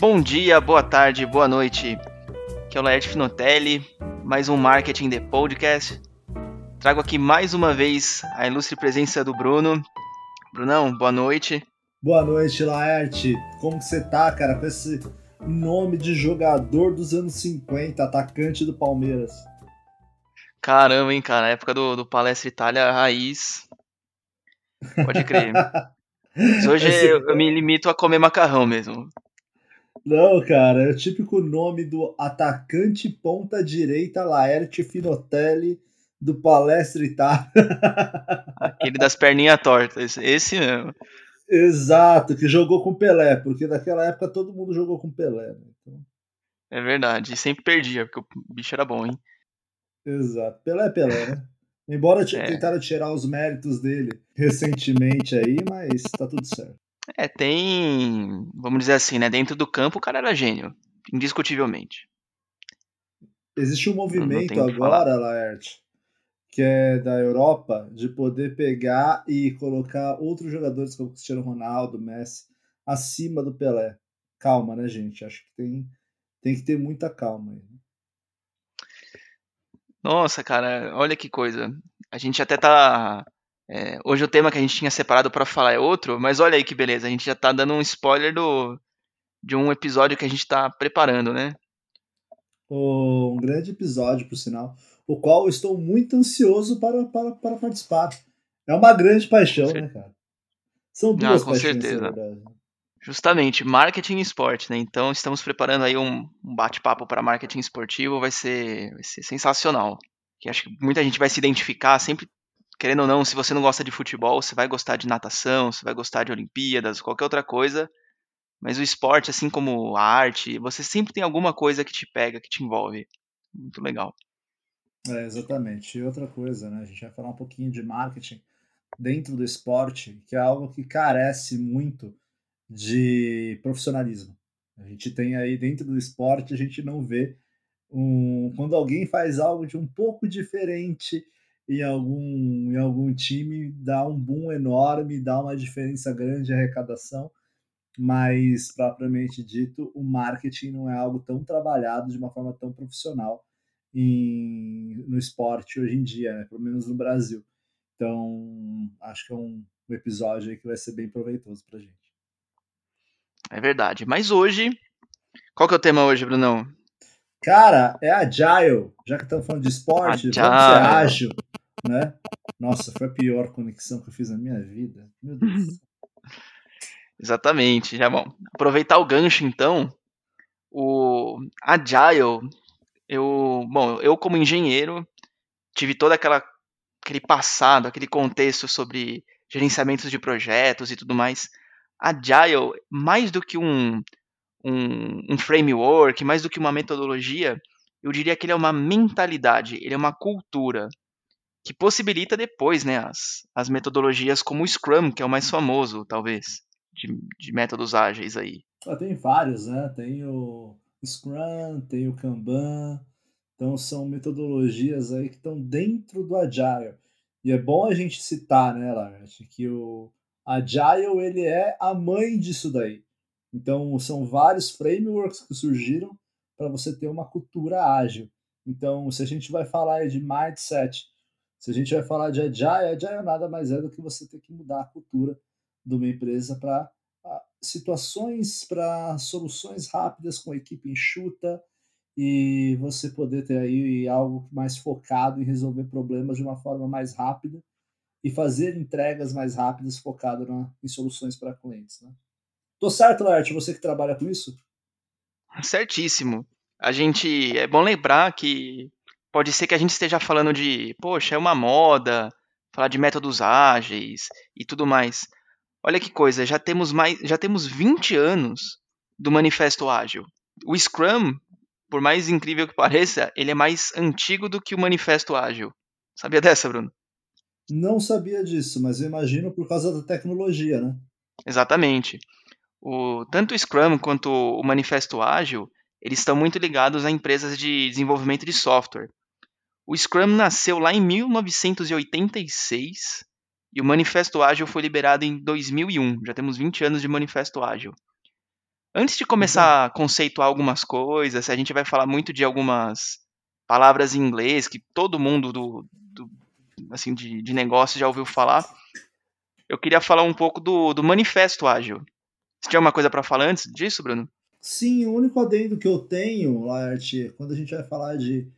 Bom dia, boa tarde, boa noite. Aqui é o Laerte Finotelli, mais um Marketing The Podcast. Trago aqui mais uma vez a ilustre presença do Bruno. Brunão, boa noite. Boa noite, Laerte. Como você tá, cara, com esse nome de jogador dos anos 50, atacante do Palmeiras? Caramba, hein, cara, época do, do Palestra Itália raiz. Pode crer. Mas hoje Esse... eu, eu me limito a comer macarrão mesmo. Não, cara, é o típico nome do atacante ponta direita Laerte Finotelli do Palestra Itália. Aquele das perninhas tortas, esse mesmo. Exato, que jogou com Pelé, porque naquela época todo mundo jogou com Pelé. Né? Então... É verdade, sempre perdia, porque o bicho era bom, hein? Exato, Pelé é Pelé, né? Embora é. tentaram tirar os méritos dele recentemente aí, mas tá tudo certo. É, tem. Vamos dizer assim, né? Dentro do campo o cara era gênio, indiscutivelmente. Existe um movimento agora, Laerte, que é da Europa, de poder pegar e colocar outros jogadores como Cristiano Ronaldo, Messi, acima do Pelé. Calma, né, gente? Acho que tem, tem que ter muita calma aí. Nossa, cara, olha que coisa. A gente até tá é, hoje o tema que a gente tinha separado para falar é outro, mas olha aí que beleza, a gente já tá dando um spoiler do, de um episódio que a gente tá preparando, né? Um grande episódio, por sinal, o qual eu estou muito ansioso para, para, para participar. É uma grande paixão, né, cara? São duas ah, com paixões, certeza. Justamente, marketing e esporte, né? Então estamos preparando aí um, um bate-papo para marketing esportivo, vai ser, vai ser sensacional. Que acho que muita gente vai se identificar, sempre querendo ou não, se você não gosta de futebol, você vai gostar de natação, você vai gostar de Olimpíadas, qualquer outra coisa. Mas o esporte, assim como a arte, você sempre tem alguma coisa que te pega, que te envolve. Muito legal. É, exatamente. E outra coisa, né? A gente vai falar um pouquinho de marketing dentro do esporte, que é algo que carece muito de profissionalismo. A gente tem aí dentro do esporte, a gente não vê um, quando alguém faz algo de um pouco diferente em algum, em algum time, dá um boom enorme, dá uma diferença grande de arrecadação, mas propriamente dito, o marketing não é algo tão trabalhado de uma forma tão profissional em, no esporte hoje em dia, né? pelo menos no Brasil. Então, acho que é um, um episódio que vai ser bem proveitoso para gente. É verdade. Mas hoje, qual que é o tema hoje, Brunão? Cara, é agile. Já que estamos falando de esporte, agile. vamos ser ágil né? Nossa, foi a pior conexão que eu fiz na minha vida. Meu Deus. Exatamente. Já bom, aproveitar o gancho então. O Agile, eu, bom, eu como engenheiro tive todo aquela aquele passado, aquele contexto sobre gerenciamentos de projetos e tudo mais. Agile, mais do que um, um, um framework, mais do que uma metodologia, eu diria que ele é uma mentalidade, ele é uma cultura que possibilita depois né, as, as metodologias como o Scrum, que é o mais famoso, talvez, de, de métodos ágeis aí. Ah, tem vários, né? Tem o Scrum, tem o Kanban, então são metodologias aí que estão dentro do Agile. E é bom a gente citar, né, Lars, que o Agile ele é a mãe disso daí. Então são vários frameworks que surgiram para você ter uma cultura ágil. Então, se a gente vai falar de mindset, se a gente vai falar de agile, agile nada mais é do que você ter que mudar a cultura de uma empresa para situações, para soluções rápidas com equipe enxuta e você poder ter aí algo mais focado em resolver problemas de uma forma mais rápida e fazer entregas mais rápidas focado na, em soluções para clientes. Né? Tô certo, Laerte? Você que trabalha com isso? Certíssimo. A gente é bom lembrar que pode ser que a gente esteja falando de, poxa, é uma moda, falar de métodos ágeis e tudo mais. Olha que coisa, já temos mais, já temos 20 anos do manifesto ágil. O Scrum, por mais incrível que pareça, ele é mais antigo do que o manifesto ágil. Sabia dessa, Bruno? Não sabia disso, mas eu imagino por causa da tecnologia, né? Exatamente. O, tanto o Scrum quanto o manifesto ágil, eles estão muito ligados a empresas de desenvolvimento de software. O Scrum nasceu lá em 1986 e o Manifesto Ágil foi liberado em 2001. Já temos 20 anos de Manifesto Ágil. Antes de começar a conceituar algumas coisas, a gente vai falar muito de algumas palavras em inglês que todo mundo do, do assim de, de negócio já ouviu falar. Eu queria falar um pouco do, do manifesto ágil. Você tinha alguma coisa para falar antes disso, Bruno? Sim, o único adendo que eu tenho, Laerte, quando a gente vai falar de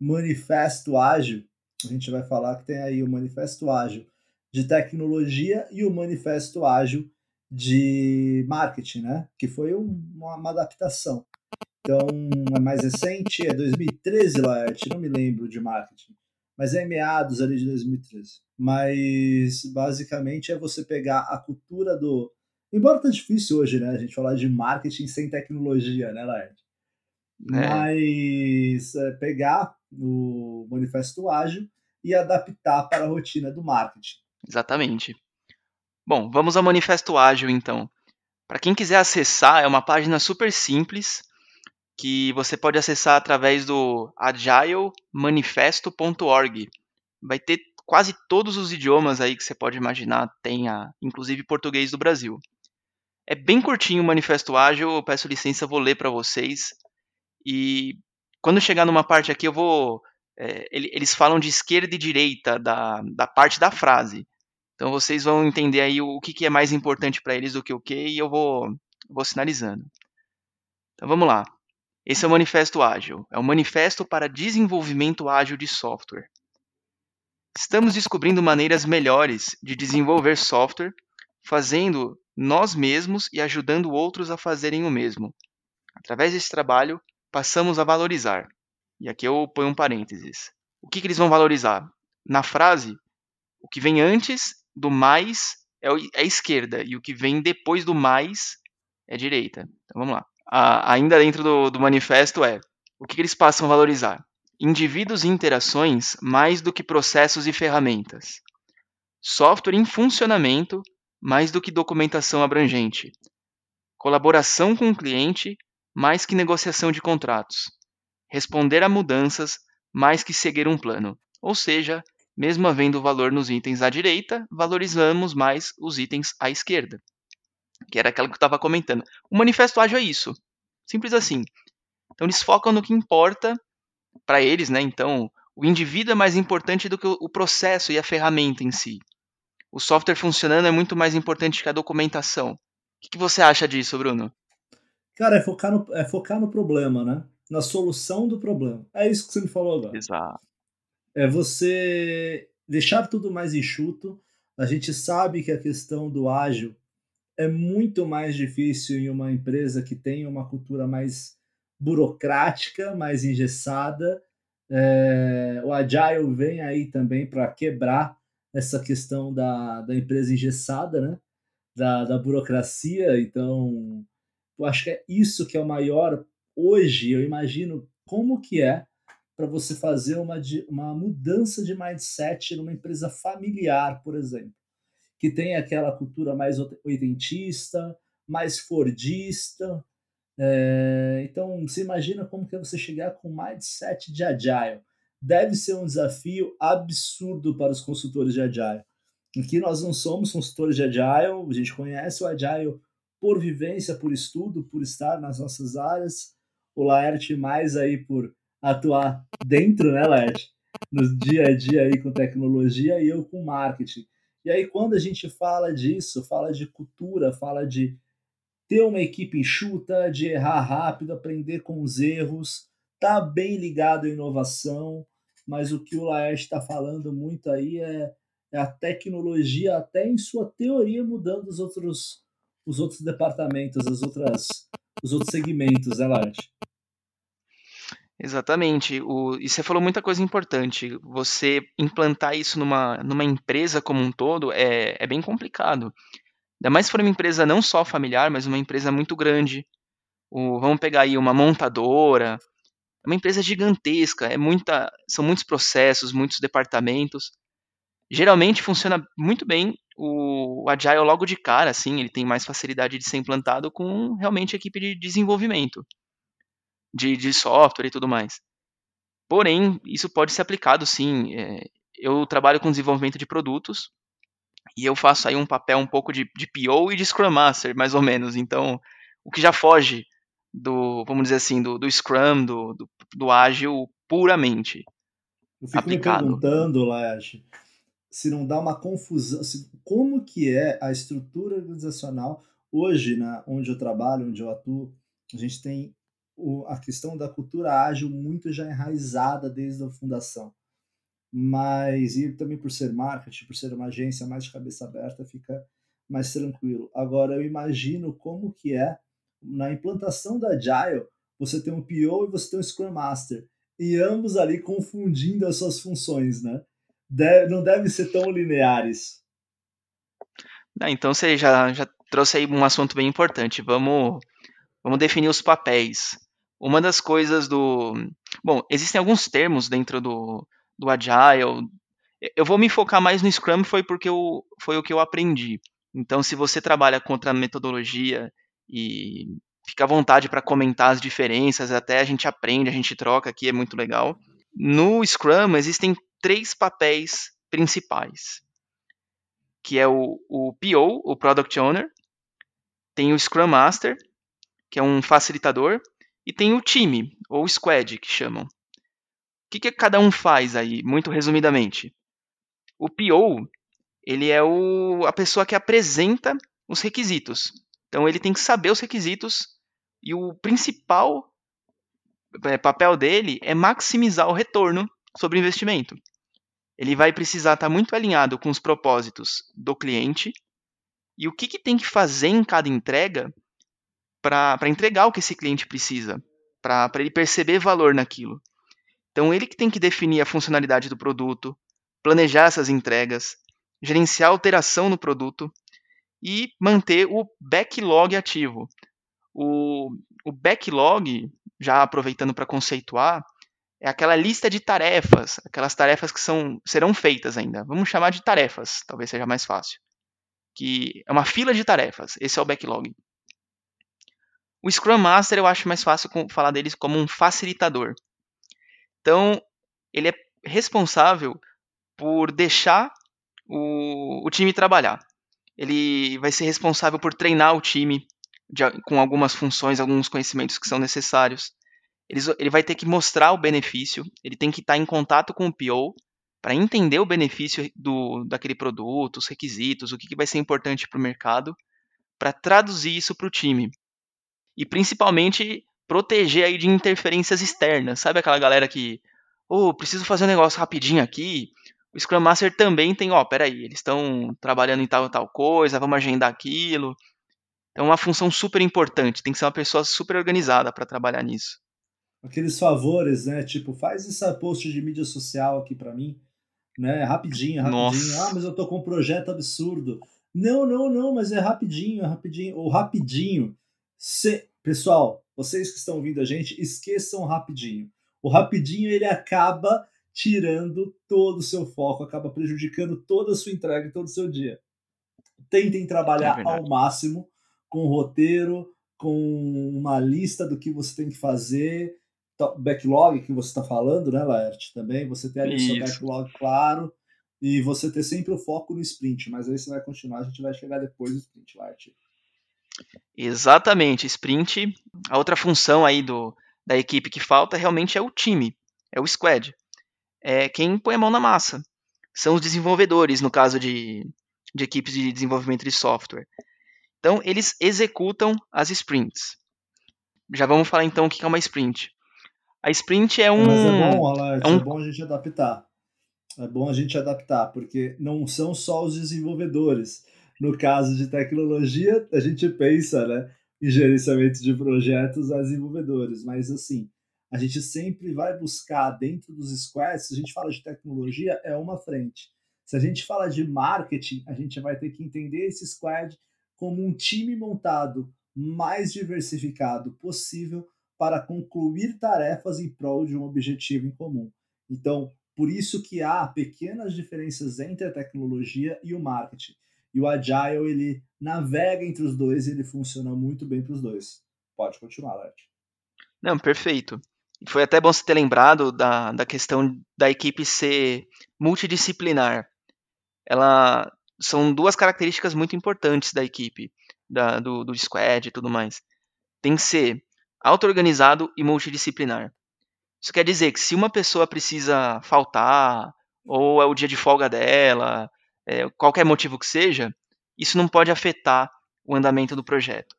manifesto ágil, a gente vai falar que tem aí o manifesto ágil de tecnologia e o manifesto ágil de marketing, né? Que foi uma, uma adaptação. Então, é mais recente, é 2013, Laerte, não me lembro de marketing, mas é meados ali de 2013. Mas, basicamente, é você pegar a cultura do... Embora tá difícil hoje, né, a gente falar de marketing sem tecnologia, né, Laerte? É. Mas é, pegar o manifesto ágil e adaptar para a rotina do marketing. Exatamente. Bom, vamos ao Manifesto Ágil então. Para quem quiser acessar, é uma página super simples que você pode acessar através do agilemanifesto.org. Vai ter quase todos os idiomas aí que você pode imaginar, tem a, inclusive português do Brasil. É bem curtinho o Manifesto Ágil, eu peço licença, vou ler para vocês. E quando chegar numa parte aqui, eu vou. É, eles falam de esquerda e direita da, da parte da frase. Então vocês vão entender aí o que, que é mais importante para eles do que o que, e eu vou, vou sinalizando. Então vamos lá. Esse é o Manifesto Ágil. É o Manifesto para Desenvolvimento Ágil de Software. Estamos descobrindo maneiras melhores de desenvolver software, fazendo nós mesmos e ajudando outros a fazerem o mesmo. Através desse trabalho, passamos a valorizar. E aqui eu ponho um parênteses. O que, que eles vão valorizar? Na frase, o que vem antes do mais é, é a esquerda e o que vem depois do mais é a direita. Então vamos lá. ainda dentro do, do manifesto é o que, que eles passam a valorizar? Indivíduos e interações mais do que processos e ferramentas. Software em funcionamento mais do que documentação abrangente. Colaboração com o cliente mais que negociação de contratos. Responder a mudanças mais que seguir um plano. Ou seja, mesmo havendo valor nos itens à direita, valorizamos mais os itens à esquerda. Que era aquela que eu estava comentando. O manifesto ágil é isso. Simples assim. Então eles focam no que importa para eles, né? Então, o indivíduo é mais importante do que o processo e a ferramenta em si. O software funcionando é muito mais importante que a documentação. O que, você acha disso, Bruno? Cara, é focar, no, é focar no problema, né? Na solução do problema. É isso que você me falou agora. Exato é você deixar tudo mais enxuto. A gente sabe que a questão do ágil é muito mais difícil em uma empresa que tem uma cultura mais burocrática, mais engessada. É, o Agile vem aí também para quebrar essa questão da, da empresa engessada, né? da, da burocracia. Então, eu acho que é isso que é o maior. Hoje, eu imagino como que é para você fazer uma, uma mudança de mindset numa empresa familiar, por exemplo, que tem aquela cultura mais oitentista, mais fordista. É, então, você imagina como que é você chegar com mindset de agile. Deve ser um desafio absurdo para os consultores de agile. Aqui nós não somos consultores de agile, a gente conhece o agile por vivência, por estudo, por estar nas nossas áreas. O Laerte mais aí por atuar dentro, né, Laerte? No dia a dia aí com tecnologia e eu com marketing. E aí, quando a gente fala disso, fala de cultura, fala de ter uma equipe enxuta, de errar rápido, aprender com os erros, tá bem ligado à inovação, mas o que o Laerte está falando muito aí é, é, a tecnologia, até em sua teoria, mudando os outros, os outros departamentos, as outras, os outros segmentos, né, Laerte? Exatamente. O, e você falou muita coisa importante. Você implantar isso numa, numa empresa como um todo é, é bem complicado. Ainda mais se for uma empresa não só familiar, mas uma empresa muito grande. O, vamos pegar aí uma montadora. É uma empresa gigantesca, é muita, são muitos processos, muitos departamentos. Geralmente funciona muito bem o, o Agile logo de cara, assim, ele tem mais facilidade de ser implantado com realmente equipe de desenvolvimento de, de software e tudo mais. Porém, isso pode ser aplicado sim. É, eu trabalho com desenvolvimento de produtos e eu faço aí um papel um pouco de, de PO e de Scrum Master, mais ou menos. Então, o que já foge do, vamos dizer assim, do, do Scrum, do, do, do ágil puramente. Eu fico aplicado. me perguntando, Laerte, se não dá uma confusão, se, como que é a estrutura organizacional hoje, na, onde eu trabalho, onde eu atuo, a gente tem o, a questão da cultura ágil muito já enraizada desde a fundação. Mas, e também por ser marketing, por ser uma agência mais de cabeça aberta, fica mais tranquilo. Agora, eu imagino como que é na implantação da Agile, você tem um PO e você tem um Scrum Master, e ambos ali confundindo as suas funções, né? Deve, não devem ser tão lineares. Ah, então você já, já trouxe aí um assunto bem importante. Vamos, vamos definir os papéis. Uma das coisas do. Bom, existem alguns termos dentro do, do Agile. Eu vou me focar mais no Scrum, foi porque eu, foi o que eu aprendi. Então, se você trabalha contra a metodologia e fica à vontade para comentar as diferenças, até a gente aprende, a gente troca aqui, é muito legal. No Scrum existem três papéis principais, que é o, o PO, o Product Owner, tem o Scrum Master, que é um facilitador, e tem o time, ou Squad, que chamam. O que, que cada um faz aí, muito resumidamente? O PO, ele é o, a pessoa que apresenta os requisitos. Então ele tem que saber os requisitos e o principal é, papel dele é maximizar o retorno sobre investimento. Ele vai precisar estar muito alinhado com os propósitos do cliente e o que, que tem que fazer em cada entrega para entregar o que esse cliente precisa, para ele perceber valor naquilo. Então ele que tem que definir a funcionalidade do produto, planejar essas entregas, gerenciar a alteração no produto e manter o backlog ativo. O, o backlog, já aproveitando para conceituar, é aquela lista de tarefas, aquelas tarefas que são, serão feitas ainda. Vamos chamar de tarefas, talvez seja mais fácil. Que é uma fila de tarefas, esse é o backlog. O Scrum Master eu acho mais fácil falar deles como um facilitador. Então, ele é responsável por deixar o, o time trabalhar ele vai ser responsável por treinar o time de, com algumas funções, alguns conhecimentos que são necessários. Ele, ele vai ter que mostrar o benefício, ele tem que estar em contato com o PO para entender o benefício do, daquele produto, os requisitos, o que, que vai ser importante para o mercado, para traduzir isso para o time. E principalmente proteger aí de interferências externas. Sabe aquela galera que, oh, preciso fazer um negócio rapidinho aqui, o Scrum Master também tem, ó, peraí, eles estão trabalhando em tal tal coisa, vamos agendar aquilo. Então, é uma função super importante, tem que ser uma pessoa super organizada para trabalhar nisso. Aqueles favores, né? Tipo, faz esse post de mídia social aqui para mim, né? Rapidinho, rapidinho. Nossa. Ah, mas eu tô com um projeto absurdo. Não, não, não, mas é rapidinho, é rapidinho. Ou rapidinho. Se... Pessoal, vocês que estão ouvindo a gente, esqueçam rapidinho. O rapidinho ele acaba tirando todo o seu foco, acaba prejudicando toda a sua entrega e todo o seu dia. Tentem trabalhar é ao máximo com roteiro, com uma lista do que você tem que fazer, backlog que você está falando, né, Laerte? Também você ter ali o seu backlog claro e você ter sempre o foco no sprint, mas aí você vai continuar, a gente vai chegar depois do sprint, Laerte. Exatamente, sprint. A outra função aí do, da equipe que falta realmente é o time, é o squad é quem põe a mão na massa. São os desenvolvedores, no caso de, de equipes de desenvolvimento de software. Então, eles executam as sprints. Já vamos falar então o que é uma sprint. A sprint é um. Mas é bom, Alex, é, um... é bom a gente adaptar. É bom a gente adaptar, porque não são só os desenvolvedores. No caso de tecnologia, a gente pensa né, em gerenciamento de projetos a desenvolvedores, mas assim, a gente sempre vai buscar dentro dos squads, se a gente fala de tecnologia, é uma frente. Se a gente fala de marketing, a gente vai ter que entender esse squad como um time montado mais diversificado possível para concluir tarefas em prol de um objetivo em comum. Então, por isso que há pequenas diferenças entre a tecnologia e o marketing. E o Agile, ele navega entre os dois e ele funciona muito bem para os dois. Pode continuar, Larte. Não, perfeito. Foi até bom você ter lembrado da, da questão da equipe ser multidisciplinar. Ela são duas características muito importantes da equipe, da, do, do squad e tudo mais. tem que ser auto-organizado e multidisciplinar. Isso quer dizer que se uma pessoa precisa faltar, ou é o dia de folga dela, é, qualquer motivo que seja, isso não pode afetar o andamento do projeto.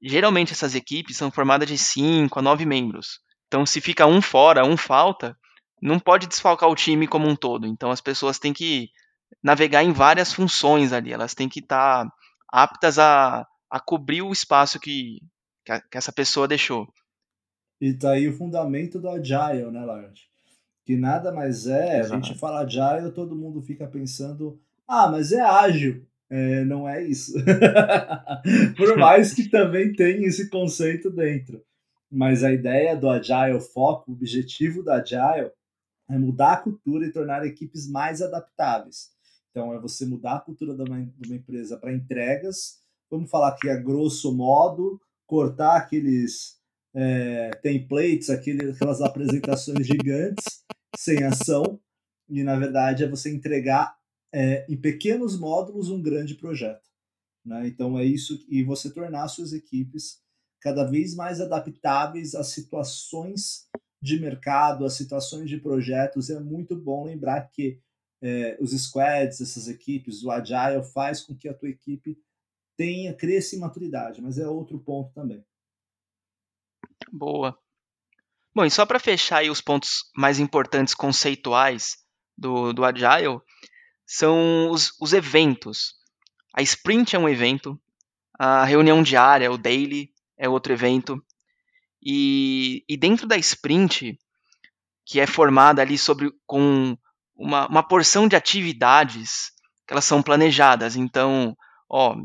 Geralmente essas equipes são formadas de 5 a 9 membros. Então, se fica um fora, um falta, não pode desfalcar o time como um todo. Então, as pessoas têm que navegar em várias funções ali. Elas têm que estar aptas a, a cobrir o espaço que, que, a, que essa pessoa deixou. E tá aí o fundamento do Agile, né, Lars? Que nada mais é, Exato. a gente fala Agile, todo mundo fica pensando, ah, mas é ágil. É, não é isso. Por mais que também tenha esse conceito dentro. Mas a ideia do Agile, foco, o objetivo do Agile é mudar a cultura e tornar equipes mais adaptáveis. Então, é você mudar a cultura de uma, de uma empresa para entregas. Vamos falar que, a grosso modo, cortar aqueles é, templates, aquelas apresentações gigantes sem ação, e na verdade é você entregar é, em pequenos módulos um grande projeto. Né? Então é isso, e você tornar suas equipes cada vez mais adaptáveis às situações de mercado, às situações de projetos. É muito bom lembrar que é, os squads, essas equipes, o Agile faz com que a tua equipe tenha, cresça em maturidade, mas é outro ponto também. Boa. Bom, e só para fechar aí os pontos mais importantes conceituais do, do Agile, são os, os eventos. A sprint é um evento, a reunião diária, o daily, é outro evento. E, e dentro da sprint, que é formada ali sobre com uma, uma porção de atividades que elas são planejadas. Então, ó,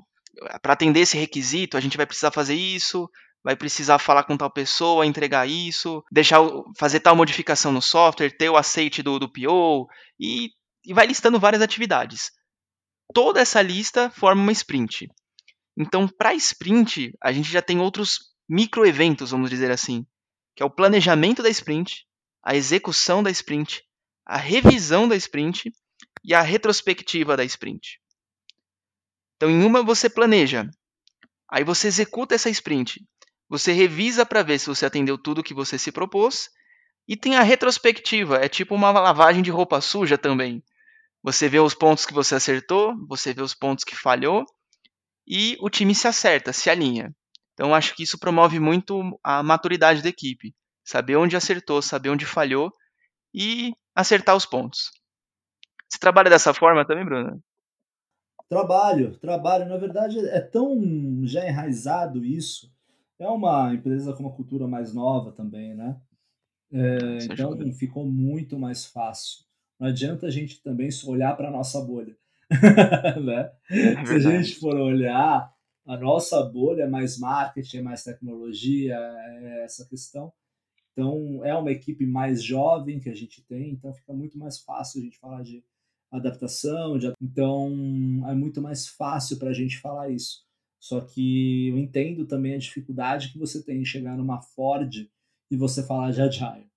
para atender esse requisito, a gente vai precisar fazer isso, vai precisar falar com tal pessoa, entregar isso, deixar fazer tal modificação no software, ter o aceite do, do PO e, e vai listando várias atividades. Toda essa lista forma uma sprint. Então, para sprint, a gente já tem outros microeventos, vamos dizer assim, que é o planejamento da sprint, a execução da sprint, a revisão da sprint e a retrospectiva da sprint. Então, em uma você planeja, aí você executa essa sprint, você revisa para ver se você atendeu tudo que você se propôs. E tem a retrospectiva, é tipo uma lavagem de roupa suja também. Você vê os pontos que você acertou, você vê os pontos que falhou e o time se acerta, se alinha. Então acho que isso promove muito a maturidade da equipe, saber onde acertou, saber onde falhou e acertar os pontos. Você trabalha dessa forma também, Bruno? Trabalho, trabalho. Na verdade, é tão já enraizado isso é uma empresa com uma cultura mais nova também, né? É, então ajuda. ficou muito mais fácil. Não adianta a gente também olhar para a nossa bolha. né? É Se a gente for olhar, a nossa bolha é mais marketing, é mais tecnologia, é essa questão. Então, é uma equipe mais jovem que a gente tem, então fica muito mais fácil a gente falar de adaptação. De... Então, é muito mais fácil para a gente falar isso. Só que eu entendo também a dificuldade que você tem em chegar numa Ford e você falar de Agile.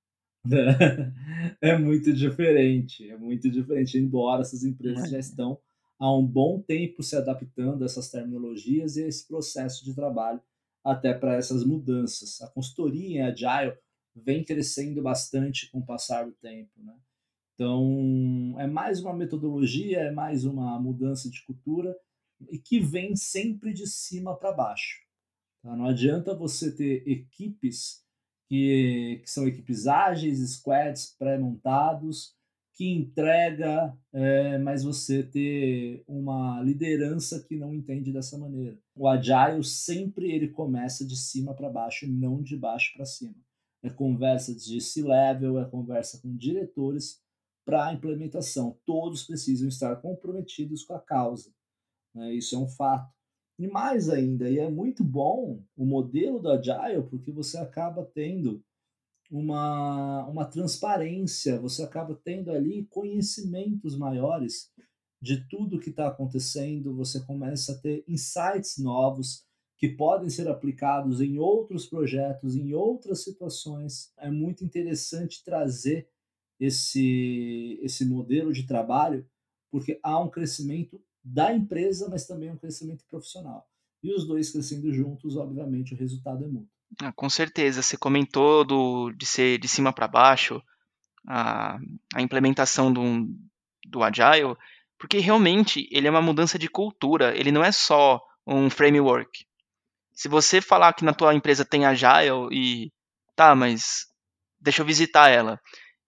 é muito diferente, é muito diferente, embora essas empresas já estão há um bom tempo se adaptando a essas terminologias e a esse processo de trabalho até para essas mudanças. A consultoria em Agile vem crescendo bastante com o passar do tempo. Né? Então, é mais uma metodologia, é mais uma mudança de cultura e que vem sempre de cima para baixo. Tá? Não adianta você ter equipes que, que são equipes ágeis, squads pré-montados, que entrega, é, mas você ter uma liderança que não entende dessa maneira. O agile sempre ele começa de cima para baixo, não de baixo para cima. É conversa de C-level, é conversa com diretores para a implementação. Todos precisam estar comprometidos com a causa. Né? Isso é um fato. E mais ainda, e é muito bom o modelo do Agile, porque você acaba tendo uma, uma transparência, você acaba tendo ali conhecimentos maiores de tudo que está acontecendo, você começa a ter insights novos que podem ser aplicados em outros projetos, em outras situações. É muito interessante trazer esse, esse modelo de trabalho, porque há um crescimento da empresa, mas também um crescimento profissional. E os dois crescendo juntos, obviamente, o resultado é mútuo. Ah, com certeza. Você comentou do, de ser de cima para baixo, a, a implementação do, do Agile, porque realmente ele é uma mudança de cultura, ele não é só um framework. Se você falar que na tua empresa tem Agile e tá, mas deixa eu visitar ela.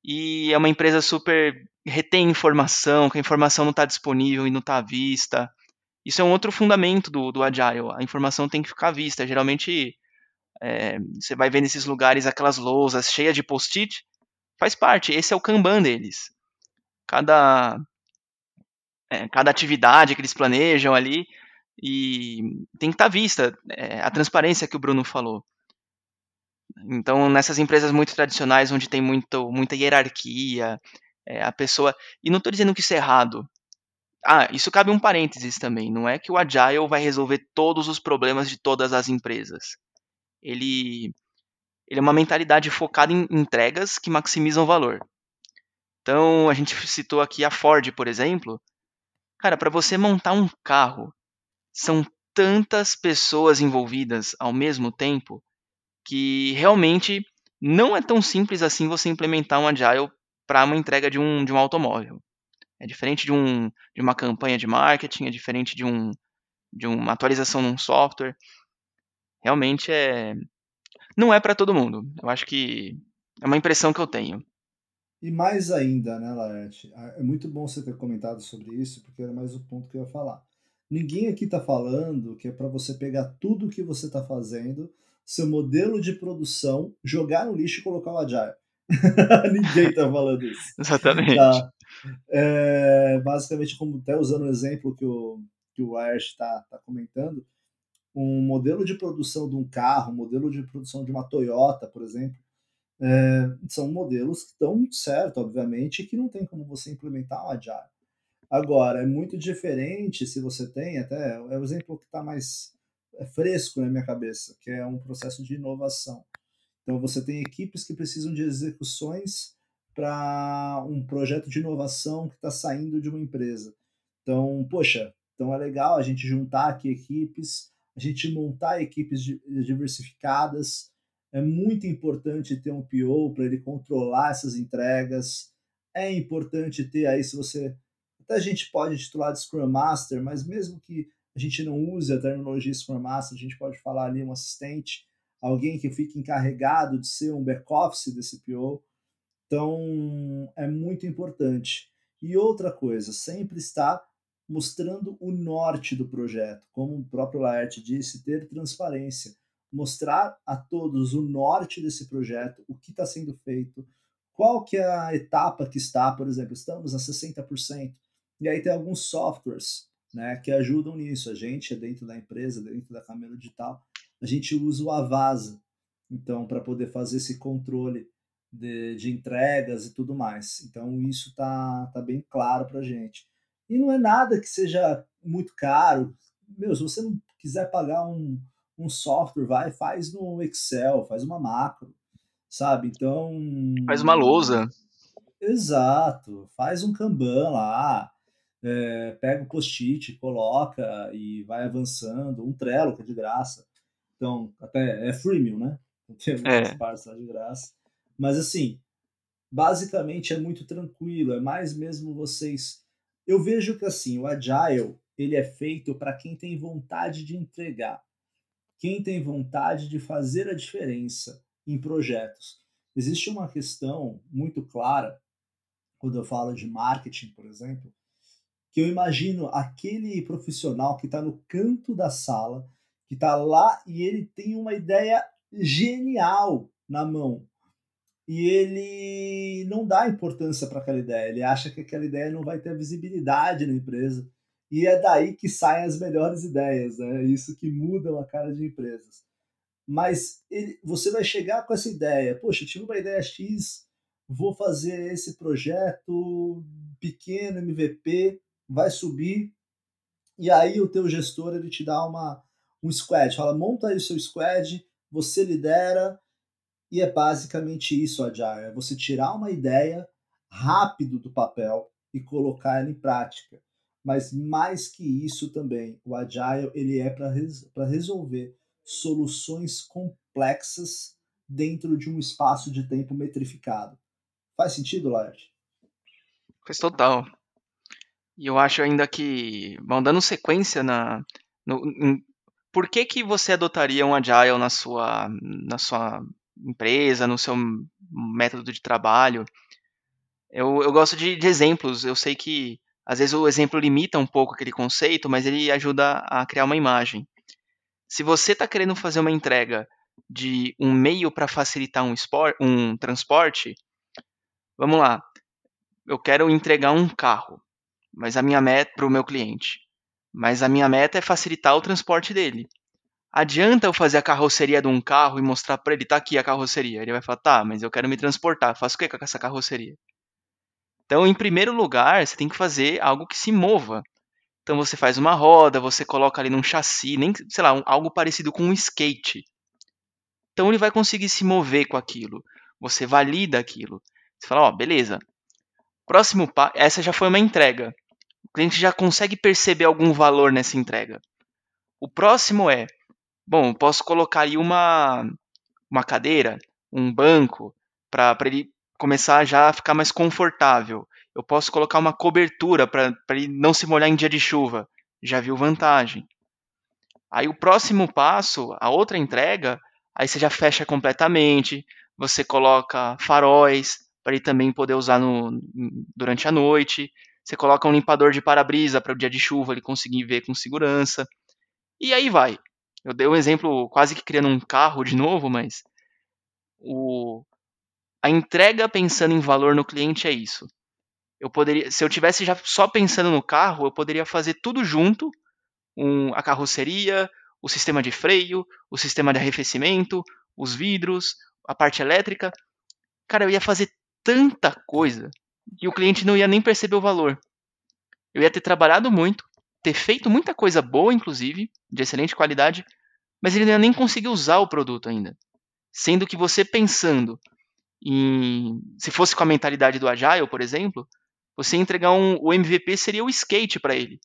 E é uma empresa super retém informação, que a informação não está disponível e não está à vista. Isso é um outro fundamento do, do Agile. A informação tem que ficar à vista. Geralmente é, você vai ver nesses lugares aquelas lousas cheias de post-it, faz parte. Esse é o Kanban deles. Cada, é, cada atividade que eles planejam ali e tem que estar tá vista é, a transparência que o Bruno falou. Então, nessas empresas muito tradicionais, onde tem muito, muita hierarquia, é, a pessoa. E não estou dizendo que isso é errado. Ah, isso cabe um parênteses também. Não é que o Agile vai resolver todos os problemas de todas as empresas ele, ele é uma mentalidade focada em entregas que maximizam valor. Então, a gente citou aqui a Ford, por exemplo. Cara, para você montar um carro, são tantas pessoas envolvidas ao mesmo tempo que realmente não é tão simples assim você implementar um agile para uma entrega de um, de um automóvel. É diferente de, um, de uma campanha de marketing, é diferente de, um, de uma atualização num software realmente é não é para todo mundo. Eu acho que é uma impressão que eu tenho. E mais ainda, né, Laerte? É muito bom você ter comentado sobre isso, porque era mais o ponto que eu ia falar. Ninguém aqui está falando que é para você pegar tudo que você está fazendo, seu modelo de produção, jogar no lixo e colocar o Agile. Ninguém está falando isso. Exatamente. Tá? É, basicamente, como até usando o exemplo que o, que o Laerte está tá comentando, um modelo de produção de um carro, um modelo de produção de uma Toyota, por exemplo, é, são modelos que estão certo, obviamente, que não tem como você implementar um Agile. Agora, é muito diferente se você tem, até é o exemplo que está mais fresco na minha cabeça, que é um processo de inovação. Então, você tem equipes que precisam de execuções para um projeto de inovação que está saindo de uma empresa. Então, poxa, então é legal a gente juntar aqui equipes a gente montar equipes diversificadas. É muito importante ter um PO para ele controlar essas entregas. É importante ter aí, se você. Até a gente pode titular de Scrum Master, mas mesmo que a gente não use a terminologia Scrum a gente pode falar ali um assistente, alguém que fique encarregado de ser um back-office desse PO. Então, é muito importante. E outra coisa, sempre está mostrando o norte do projeto, como o próprio Laerte disse, ter transparência, mostrar a todos o norte desse projeto, o que está sendo feito, qual que é a etapa que está, por exemplo, estamos a 60%, e aí tem alguns softwares né, que ajudam nisso. A gente, é dentro da empresa, dentro da Camelo Digital, a gente usa o Avasa, então, para poder fazer esse controle de, de, entregas e tudo mais. Então, isso está tá bem claro para a gente. E não é nada que seja muito caro. Meu, se você não quiser pagar um, um software, vai, faz no Excel, faz uma macro, sabe? Então. Faz uma lousa. Exato. Faz um Kanban lá, é, pega o post-it, coloca e vai avançando. Um Trello, que é de graça. Então, até é freemium, né? Tem é. partes lá de graça. Mas assim, basicamente é muito tranquilo. É mais mesmo vocês eu vejo que assim, o agile, ele é feito para quem tem vontade de entregar, quem tem vontade de fazer a diferença em projetos. Existe uma questão muito clara quando eu falo de marketing, por exemplo, que eu imagino aquele profissional que está no canto da sala, que está lá e ele tem uma ideia genial na mão e ele não dá importância para aquela ideia. Ele acha que aquela ideia não vai ter visibilidade na empresa. E é daí que saem as melhores ideias, né? Isso que muda a cara de empresas. Mas ele, você vai chegar com essa ideia, poxa, tive uma ideia X, vou fazer esse projeto pequeno, MVP, vai subir, e aí o teu gestor ele te dá uma, um squad, fala, monta aí o seu squad, você lidera, e é basicamente isso, Agile. É você tirar uma ideia rápido do papel e colocar ela em prática. Mas mais que isso também, o Agile ele é para res resolver soluções complexas dentro de um espaço de tempo metrificado. Faz sentido, Laerte? Faz total. E eu acho ainda que, bom, dando sequência na, no, em, por que, que você adotaria um agile na sua, na sua empresa, no seu método de trabalho? Eu, eu gosto de, de exemplos. Eu sei que às vezes o exemplo limita um pouco aquele conceito, mas ele ajuda a criar uma imagem. Se você está querendo fazer uma entrega de um meio para facilitar um, esport, um transporte, vamos lá. Eu quero entregar um carro, mas a minha meta para o meu cliente. Mas a minha meta é facilitar o transporte dele. Adianta eu fazer a carroceria de um carro e mostrar para ele, tá aqui a carroceria. Ele vai falar, tá, mas eu quero me transportar. Faço o que com essa carroceria? Então, em primeiro lugar, você tem que fazer algo que se mova. Então, você faz uma roda, você coloca ali num chassi, nem, sei lá, um, algo parecido com um skate. Então, ele vai conseguir se mover com aquilo. Você valida aquilo. Você fala, ó, oh, beleza. Próximo passo, essa já foi uma entrega. Cliente já consegue perceber algum valor nessa entrega. O próximo é, bom, posso colocar ali uma, uma cadeira, um banco, para ele começar já a ficar mais confortável. Eu posso colocar uma cobertura para ele não se molhar em dia de chuva. Já viu vantagem. Aí o próximo passo, a outra entrega, aí você já fecha completamente, você coloca faróis para ele também poder usar no, durante a noite. Você coloca um limpador de para-brisa para o dia de chuva ele conseguir ver com segurança. E aí vai. Eu dei um exemplo quase que criando um carro de novo, mas o, a entrega pensando em valor no cliente é isso. Eu poderia, se eu tivesse já só pensando no carro, eu poderia fazer tudo junto, um, a carroceria, o sistema de freio, o sistema de arrefecimento, os vidros, a parte elétrica. Cara, eu ia fazer tanta coisa que o cliente não ia nem perceber o valor. Eu ia ter trabalhado muito, ter feito muita coisa boa, inclusive, de excelente qualidade, mas ele não ia nem conseguir usar o produto ainda. Sendo que você pensando em, se fosse com a mentalidade do Agile, por exemplo, você entregar um, o MVP seria o skate para ele.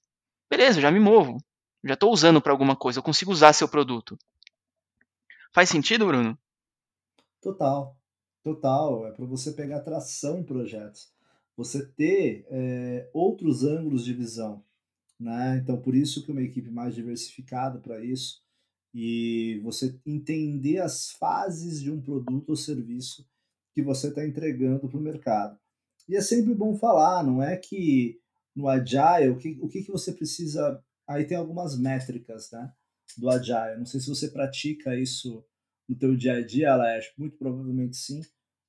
Beleza, já me movo, já estou usando para alguma coisa, eu consigo usar seu produto. Faz sentido, Bruno? Total, total. É para você pegar tração em projetos, você ter é, outros ângulos de visão. Né? Então, por isso que uma equipe mais diversificada para isso e você entender as fases de um produto ou serviço que você está entregando para o mercado. E é sempre bom falar, não é que no Agile, o que, o que, que você precisa. Aí tem algumas métricas né, do Agile. Não sei se você pratica isso no teu dia a dia, Alex, muito provavelmente sim,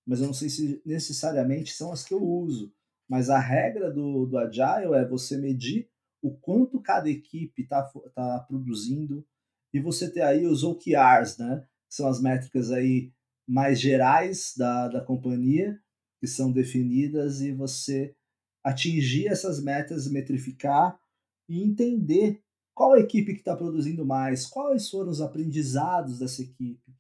mas eu não sei se necessariamente são as que eu uso. Mas a regra do, do Agile é você medir o quanto cada equipe está tá produzindo e você ter aí os OKRs, né? Que são as métricas aí mais gerais da, da companhia, que são definidas, e você atingir essas metas, metrificar e entender qual a equipe que está produzindo mais, quais foram os aprendizados dessa equipe,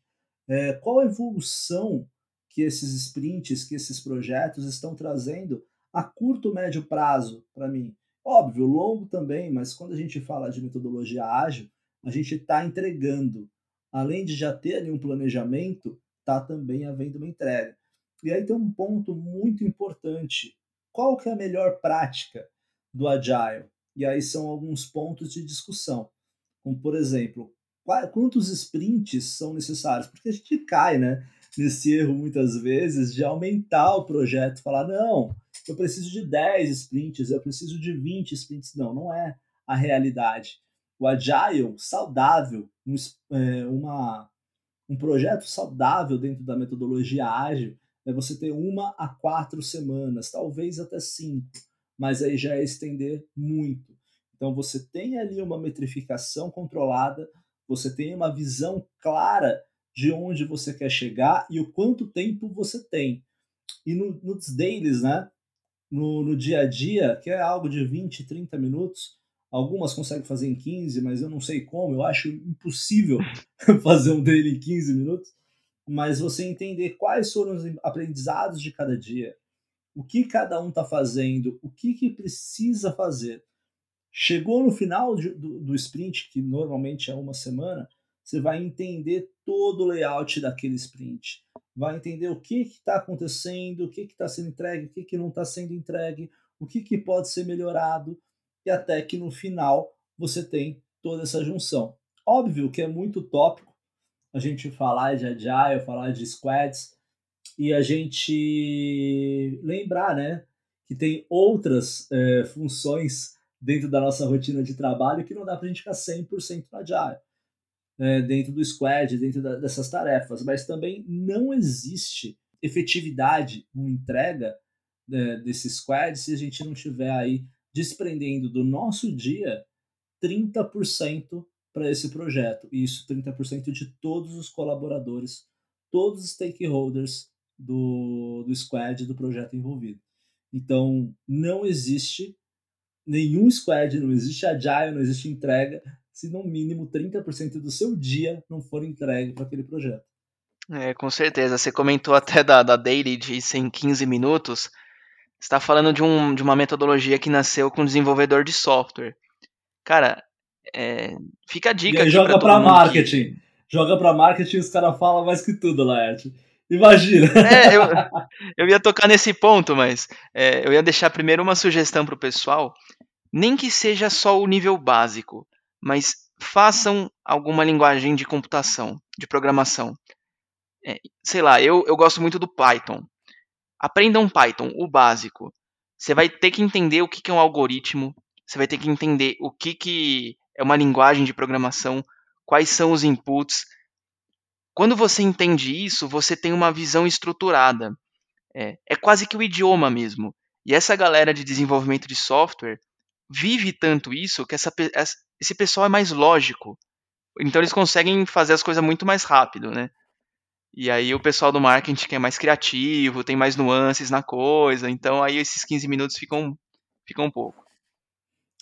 é, qual a evolução que esses sprints, que esses projetos estão trazendo a curto, médio prazo para mim. Óbvio, longo também, mas quando a gente fala de metodologia ágil, a gente está entregando, além de já ter ali um planejamento, está também havendo uma entrega. E aí tem um ponto muito importante. Qual que é a melhor prática do Agile? E aí são alguns pontos de discussão. Como, por exemplo, quantos sprints são necessários? Porque a gente cai né, nesse erro muitas vezes de aumentar o projeto, falar, não, eu preciso de 10 sprints, eu preciso de 20 sprints. Não, não é a realidade. O Agile saudável, é, uma um projeto saudável dentro da metodologia ágil é você ter uma a quatro semanas, talvez até cinco, mas aí já é estender muito. Então você tem ali uma metrificação controlada, você tem uma visão clara de onde você quer chegar e o quanto tempo você tem. E no, nos dailies, né? No, no dia a dia, que é algo de 20, 30 minutos, Algumas conseguem fazer em 15, mas eu não sei como. Eu acho impossível fazer um daily em 15 minutos. Mas você entender quais foram os aprendizados de cada dia, o que cada um está fazendo, o que, que precisa fazer. Chegou no final de, do, do sprint, que normalmente é uma semana, você vai entender todo o layout daquele sprint, vai entender o que está acontecendo, o que está sendo entregue, o que, que não está sendo entregue, o que, que pode ser melhorado, e até que no final você tem toda essa junção. Óbvio que é muito tópico a gente falar de agile, falar de squads, e a gente lembrar, né, que tem outras é, funções dentro da nossa rotina de trabalho que não dá para a gente ficar 100% no agile, é, dentro do squad, dentro da, dessas tarefas, mas também não existe efetividade uma entrega é, desse squad se a gente não estiver aí desprendendo do nosso dia 30% para esse projeto. E isso 30% de todos os colaboradores, todos os stakeholders do, do squad, do projeto envolvido. Então, não existe nenhum squad, não existe agile, não existe entrega, se no mínimo 30% do seu dia não for entregue para aquele projeto. É, com certeza. Você comentou até da, da daily de 115 minutos. Você está falando de, um, de uma metodologia que nasceu com desenvolvedor de software. Cara, é, fica a dica. E joga para marketing. Que... Joga para marketing e os caras falam mais que tudo, Laerte. Imagina. É, eu, eu ia tocar nesse ponto, mas é, eu ia deixar primeiro uma sugestão para o pessoal. Nem que seja só o nível básico, mas façam alguma linguagem de computação, de programação. É, sei lá, eu, eu gosto muito do Python. Aprendam Python, o básico. Você vai ter que entender o que, que é um algoritmo, você vai ter que entender o que, que é uma linguagem de programação, quais são os inputs, quando você entende isso, você tem uma visão estruturada. É, é quase que o idioma mesmo. E essa galera de desenvolvimento de software vive tanto isso que essa, esse pessoal é mais lógico. Então eles conseguem fazer as coisas muito mais rápido, né? E aí o pessoal do marketing que é mais criativo, tem mais nuances na coisa, então aí esses 15 minutos ficam, ficam um pouco.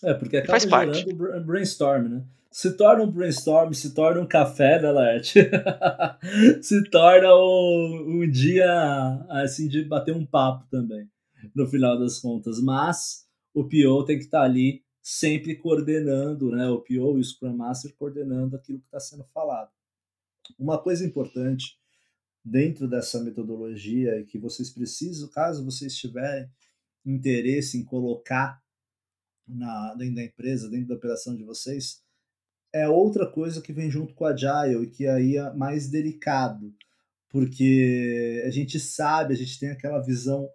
É, porque acaba faz parte. brainstorm, né? se torna um brainstorm, se torna um café, né, Laerte? se torna um, um dia assim de bater um papo também, no final das contas. Mas o PO tem que estar tá ali sempre coordenando, né? O PO e o Scrum Master coordenando aquilo que está sendo falado. Uma coisa importante dentro dessa metodologia é que vocês precisam, caso vocês tiverem interesse em colocar na, dentro da empresa, dentro da operação de vocês, é outra coisa que vem junto com a Agile e que aí é mais delicado, porque a gente sabe, a gente tem aquela visão,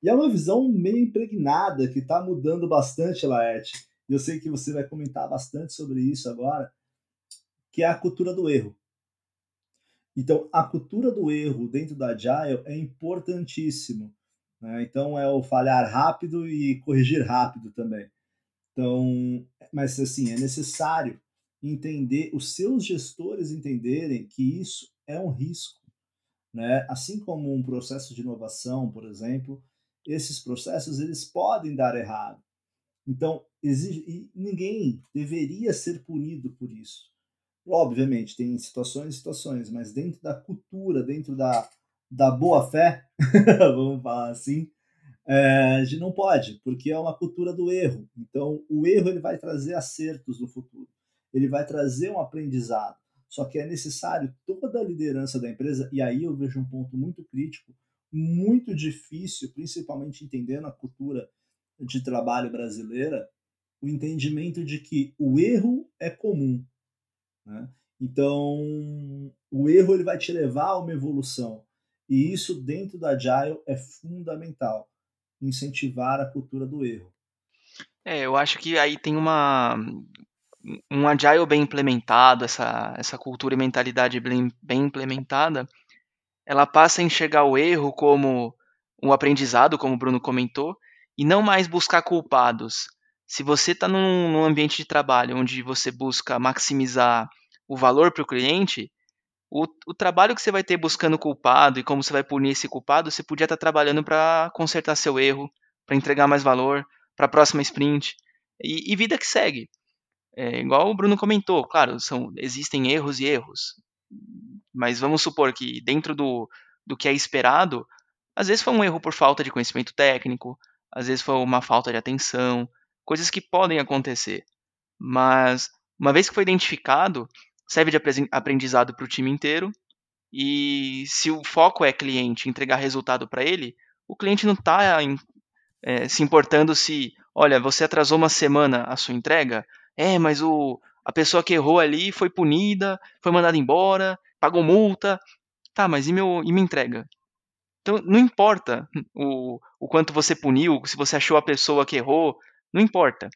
e é uma visão meio impregnada que está mudando bastante, Laerte. Eu sei que você vai comentar bastante sobre isso agora, que é a cultura do erro. Então, a cultura do erro dentro da Agile é importantíssimo. Né? Então, é o falhar rápido e corrigir rápido também. Então, mas assim, é necessário entender, os seus gestores entenderem que isso é um risco. Né? Assim como um processo de inovação, por exemplo, esses processos eles podem dar errado. Então, exige, ninguém deveria ser punido por isso. Obviamente, tem situações e situações, mas dentro da cultura, dentro da, da boa fé, vamos falar assim, é, a gente não pode, porque é uma cultura do erro. Então, o erro ele vai trazer acertos no futuro ele vai trazer um aprendizado. Só que é necessário toda a liderança da empresa, e aí eu vejo um ponto muito crítico, muito difícil, principalmente entendendo a cultura de trabalho brasileira, o entendimento de que o erro é comum. Né? Então, o erro ele vai te levar a uma evolução. E isso, dentro da Agile, é fundamental. Incentivar a cultura do erro. É, eu acho que aí tem uma um agile bem implementado, essa, essa cultura e mentalidade bem, bem implementada, ela passa a enxergar o erro como um aprendizado, como o Bruno comentou, e não mais buscar culpados. Se você está num, num, ambiente de trabalho onde você busca maximizar o valor para o cliente, o, trabalho que você vai ter buscando culpado e como você vai punir esse culpado, você podia estar tá trabalhando para consertar seu erro, para entregar mais valor, para a próxima sprint, e, e vida que segue. É, igual o Bruno comentou, claro, são, existem erros e erros, mas vamos supor que dentro do, do que é esperado, às vezes foi um erro por falta de conhecimento técnico, às vezes foi uma falta de atenção, coisas que podem acontecer. Mas uma vez que foi identificado, serve de aprendizado para o time inteiro. E se o foco é cliente, entregar resultado para ele, o cliente não está é, se importando se, olha, você atrasou uma semana a sua entrega, é, mas o, a pessoa que errou ali foi punida, foi mandada embora, pagou multa, tá, mas e, meu, e minha entrega? Então, não importa o, o quanto você puniu, se você achou a pessoa que errou, não importa.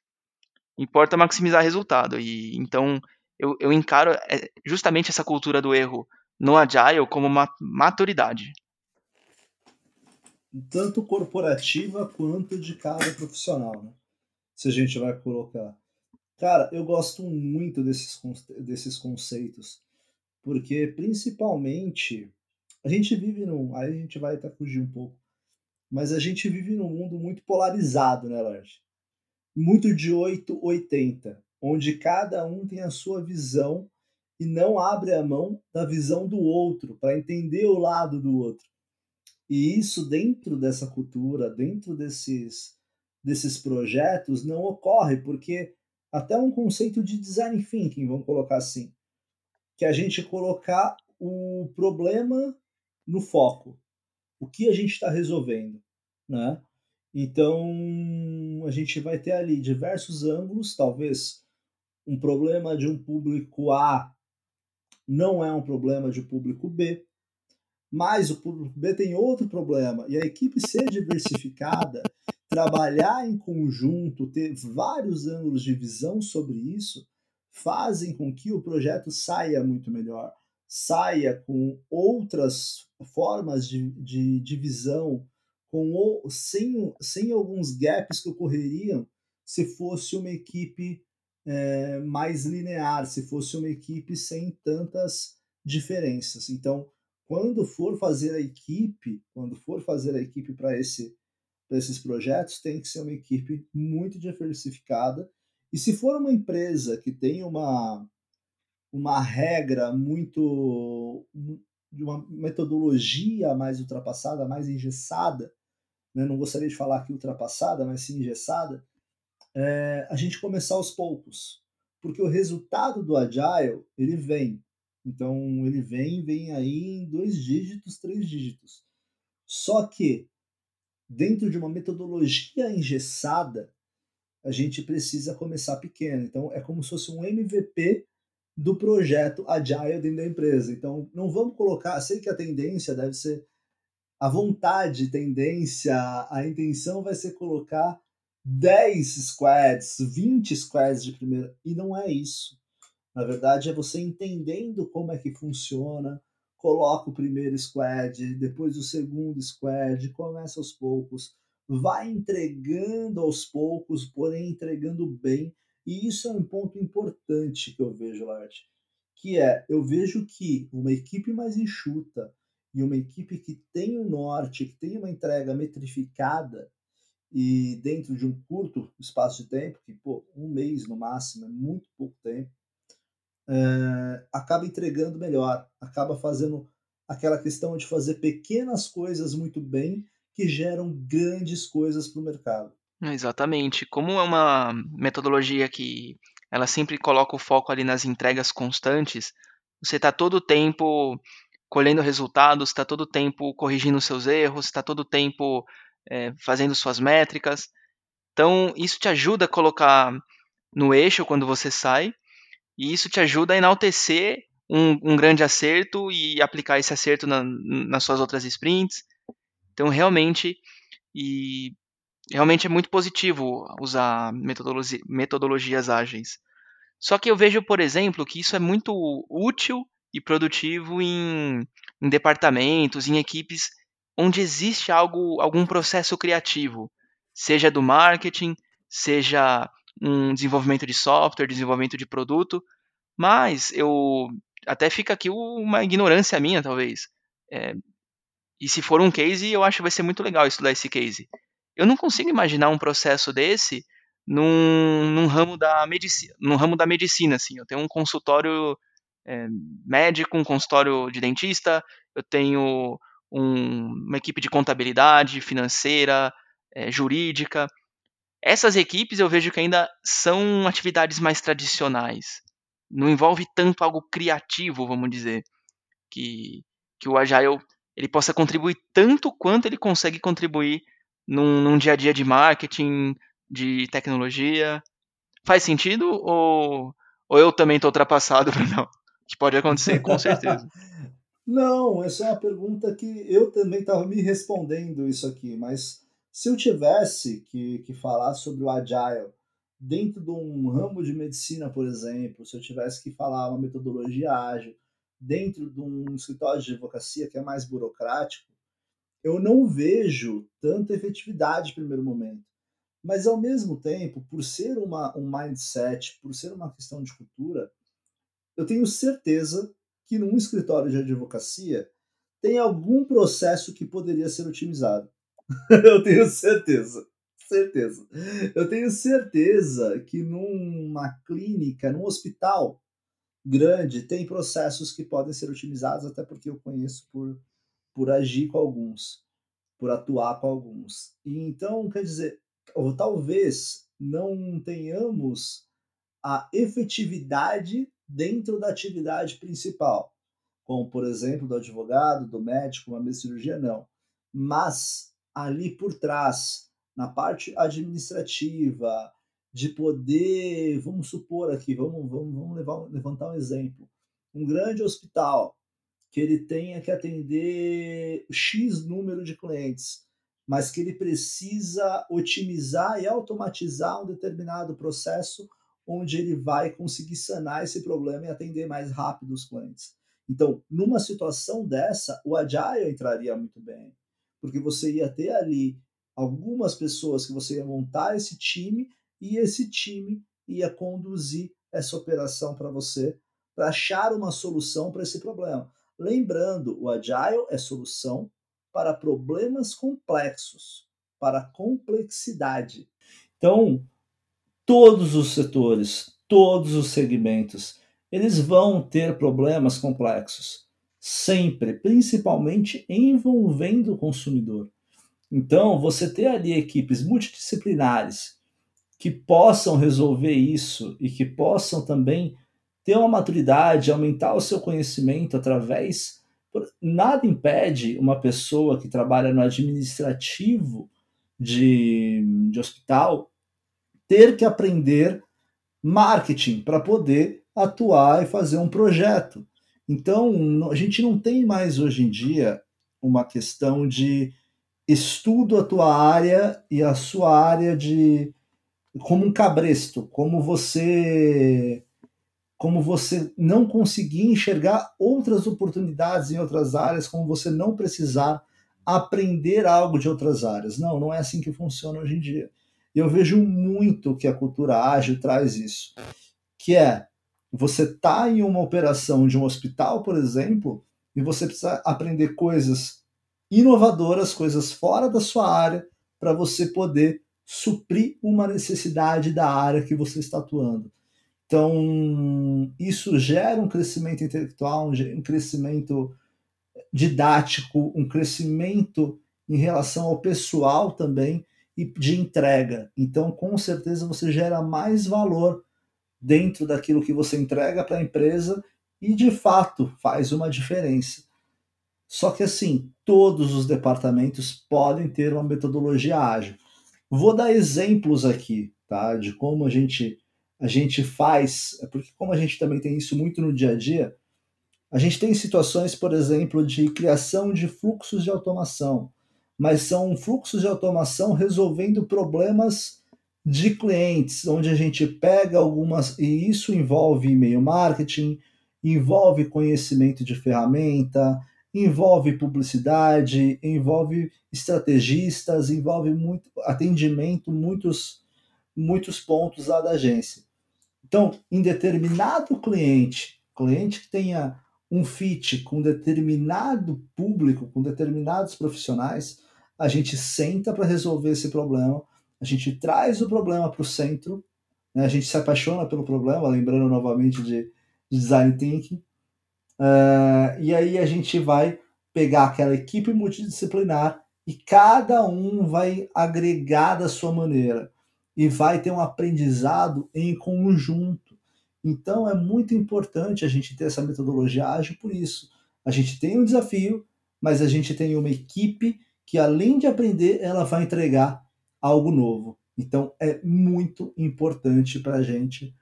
Importa maximizar resultado. E então eu, eu encaro é, justamente essa cultura do erro no Agile como uma maturidade. Tanto corporativa quanto de cada profissional, né? Se a gente vai colocar. Cara, eu gosto muito desses, desses conceitos, porque principalmente a gente vive num. Aí a gente vai até fugir um pouco. Mas a gente vive num mundo muito polarizado, né, Lars? Muito de 880, onde cada um tem a sua visão e não abre a mão da visão do outro para entender o lado do outro. E isso dentro dessa cultura, dentro desses desses projetos não ocorre porque até um conceito de design thinking, vamos colocar assim, que a gente colocar o problema no foco. O que a gente está resolvendo, né? Então, a gente vai ter ali diversos ângulos, talvez um problema de um público A não é um problema de um público B, mas o público B tem outro problema, e a equipe ser diversificada, trabalhar em conjunto, ter vários ângulos de visão sobre isso, fazem com que o projeto saia muito melhor saia com outras formas de, de divisão, com sem, sem alguns gaps que ocorreriam se fosse uma equipe é, mais linear, se fosse uma equipe sem tantas diferenças. Então, quando for fazer a equipe, quando for fazer a equipe para esse, esses projetos, tem que ser uma equipe muito diversificada. E se for uma empresa que tem uma, uma regra muito de uma metodologia mais ultrapassada, mais engessada, né? não gostaria de falar aqui ultrapassada, mas sim engessada, é, a gente começar aos poucos, porque o resultado do agile ele vem, então ele vem, vem aí em dois dígitos, três dígitos. Só que dentro de uma metodologia engessada, a gente precisa começar pequeno. Então é como se fosse um MVP do projeto Agile dentro da empresa. Então, não vamos colocar, sei que a tendência deve ser a vontade, tendência, a intenção vai ser colocar 10 squads, 20 squads de primeira, e não é isso. Na verdade, é você entendendo como é que funciona, coloca o primeiro squad, depois o segundo squad, começa aos poucos, vai entregando aos poucos, porém entregando bem, e isso é um ponto importante que eu vejo, Lart, que é, eu vejo que uma equipe mais enxuta e uma equipe que tem um norte, que tem uma entrega metrificada e dentro de um curto espaço de tempo, que pô, um mês no máximo é muito pouco tempo, é, acaba entregando melhor, acaba fazendo aquela questão de fazer pequenas coisas muito bem que geram grandes coisas para o mercado. Exatamente. Como é uma metodologia que ela sempre coloca o foco ali nas entregas constantes, você está todo o tempo colhendo resultados, está todo o tempo corrigindo seus erros, está todo o tempo é, fazendo suas métricas. Então, isso te ajuda a colocar no eixo quando você sai, e isso te ajuda a enaltecer um, um grande acerto e aplicar esse acerto na, nas suas outras sprints. Então, realmente, e realmente é muito positivo usar metodologi metodologias ágeis. Só que eu vejo, por exemplo, que isso é muito útil e produtivo em, em departamentos, em equipes onde existe algo, algum processo criativo, seja do marketing, seja um desenvolvimento de software, desenvolvimento de produto, mas eu até fica aqui uma ignorância minha, talvez. É, e se for um case, eu acho que vai ser muito legal estudar esse case. Eu não consigo imaginar um processo desse num, num ramo da medicina, num ramo da medicina, assim. Eu tenho um consultório é, médico, um consultório de dentista, eu tenho um, uma equipe de contabilidade, financeira, é, jurídica. Essas equipes eu vejo que ainda são atividades mais tradicionais. não envolve tanto algo criativo, vamos dizer, que, que o Agile ele possa contribuir tanto quanto ele consegue contribuir num, num dia a dia de marketing, de tecnologia. Faz sentido ou, ou eu também estou ultrapassado? Que pode acontecer, com certeza. Não, essa é uma pergunta que eu também estava me respondendo isso aqui, mas se eu tivesse que, que falar sobre o Agile dentro de um ramo de medicina, por exemplo, se eu tivesse que falar uma metodologia ágil dentro de um escritório de advocacia que é mais burocrático, eu não vejo tanta efetividade no primeiro momento. Mas, ao mesmo tempo, por ser uma, um mindset, por ser uma questão de cultura, eu tenho certeza que num escritório de advocacia tem algum processo que poderia ser otimizado. eu tenho certeza certeza. Eu tenho certeza que numa clínica, num hospital grande, tem processos que podem ser otimizados, até porque eu conheço por, por agir com alguns, por atuar com alguns. E então, quer dizer, ou talvez não tenhamos a efetividade dentro da atividade principal, como por exemplo do advogado, do médico, uma cirurgia, não. Mas ali por trás na parte administrativa, de poder, vamos supor aqui, vamos, vamos, vamos levar, levantar um exemplo. Um grande hospital que ele tenha que atender X número de clientes, mas que ele precisa otimizar e automatizar um determinado processo onde ele vai conseguir sanar esse problema e atender mais rápido os clientes. Então, numa situação dessa, o Agile entraria muito bem, porque você ia ter ali algumas pessoas que você ia montar esse time e esse time ia conduzir essa operação para você para achar uma solução para esse problema. Lembrando, o Agile é solução para problemas complexos, para complexidade. Então, todos os setores, todos os segmentos, eles vão ter problemas complexos, sempre, principalmente envolvendo o consumidor. Então, você ter ali equipes multidisciplinares que possam resolver isso e que possam também ter uma maturidade, aumentar o seu conhecimento através. Nada impede uma pessoa que trabalha no administrativo de, de hospital ter que aprender marketing para poder atuar e fazer um projeto. Então, a gente não tem mais hoje em dia uma questão de estudo a tua área e a sua área de como um cabresto, como você como você não conseguir enxergar outras oportunidades em outras áreas, como você não precisar aprender algo de outras áreas. Não, não é assim que funciona hoje em dia. E eu vejo muito que a cultura ágil traz isso, que é você tá em uma operação de um hospital, por exemplo, e você precisa aprender coisas inovadoras, coisas fora da sua área, para você poder suprir uma necessidade da área que você está atuando. Então, isso gera um crescimento intelectual, um crescimento didático, um crescimento em relação ao pessoal também e de entrega. Então, com certeza, você gera mais valor dentro daquilo que você entrega para a empresa e, de fato, faz uma diferença. Só que assim, todos os departamentos podem ter uma metodologia ágil. Vou dar exemplos aqui, tá, de como a gente a gente faz, é porque como a gente também tem isso muito no dia a dia, a gente tem situações, por exemplo, de criação de fluxos de automação, mas são fluxos de automação resolvendo problemas de clientes, onde a gente pega algumas e isso envolve e-mail marketing, envolve conhecimento de ferramenta, envolve publicidade, envolve estrategistas, envolve muito atendimento, muitos muitos pontos lá da agência. Então, em determinado cliente, cliente que tenha um fit com determinado público, com determinados profissionais, a gente senta para resolver esse problema, a gente traz o problema para o centro, né? a gente se apaixona pelo problema, lembrando novamente de design thinking, Uh, e aí a gente vai pegar aquela equipe multidisciplinar e cada um vai agregar da sua maneira e vai ter um aprendizado em conjunto. Então é muito importante a gente ter essa metodologia ágil por isso. A gente tem um desafio, mas a gente tem uma equipe que além de aprender, ela vai entregar algo novo. Então é muito importante para a gente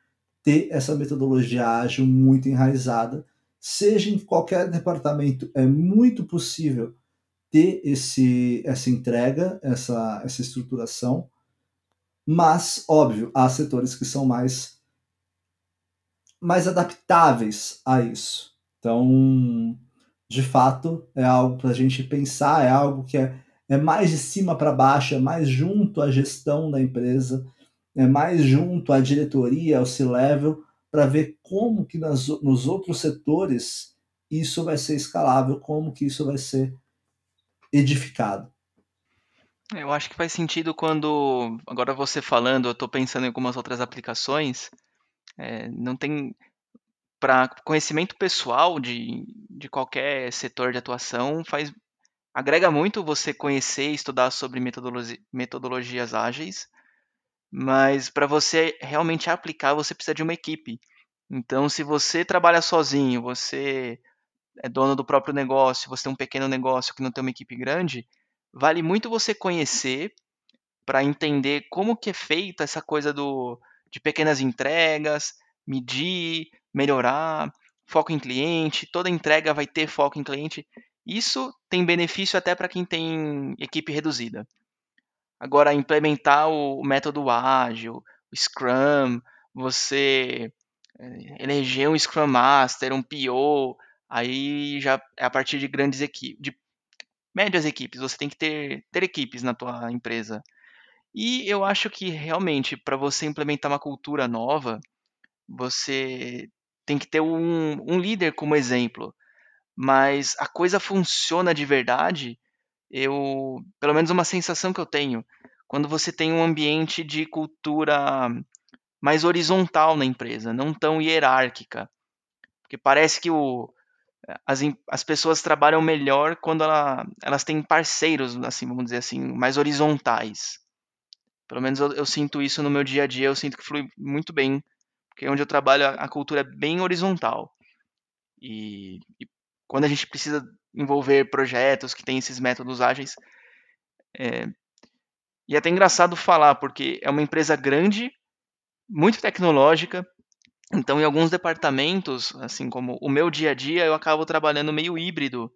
ter essa metodologia ágil muito enraizada, seja em qualquer departamento, é muito possível ter esse, essa entrega, essa, essa estruturação, mas, óbvio, há setores que são mais, mais adaptáveis a isso. Então, de fato, é algo para a gente pensar, é algo que é, é mais de cima para baixo, é mais junto à gestão da empresa, é mais junto à diretoria, ao C-level, para ver como que nas, nos outros setores isso vai ser escalável, como que isso vai ser edificado. Eu acho que faz sentido quando, agora você falando, eu estou pensando em algumas outras aplicações, é, não tem, para conhecimento pessoal de, de qualquer setor de atuação, faz, agrega muito você conhecer e estudar sobre metodologi, metodologias ágeis, mas para você realmente aplicar, você precisa de uma equipe. Então, se você trabalha sozinho, você é dono do próprio negócio, você tem um pequeno negócio que não tem uma equipe grande, vale muito você conhecer para entender como que é feita essa coisa do, de pequenas entregas, medir, melhorar, foco em cliente, toda entrega vai ter foco em cliente. Isso tem benefício até para quem tem equipe reduzida. Agora, implementar o, método ágil, o Scrum, você eh, eleger um Scrum Master, um PO, aí já é a partir de grandes equipes, de médias equipes, você tem que ter, ter equipes na tua empresa. E eu acho que realmente para você implementar uma cultura nova, você tem que ter um, um líder como exemplo. Mas a coisa funciona de verdade, eu, pelo menos uma sensação que eu tenho, quando você tem um ambiente de cultura mais horizontal na empresa, não tão hierárquica. Porque parece que o, as, as pessoas trabalham melhor quando ela, elas têm parceiros, assim, vamos dizer assim, mais horizontais. Pelo menos eu, eu, sinto isso no meu dia a dia, eu sinto que flui muito bem, porque onde eu trabalho a, a cultura é bem horizontal. E, e, quando a gente precisa envolver projetos que têm esses métodos ágeis, é, e é até engraçado falar, porque é uma empresa grande, muito tecnológica, então, em alguns departamentos, assim como o meu dia a dia, eu acabo trabalhando meio híbrido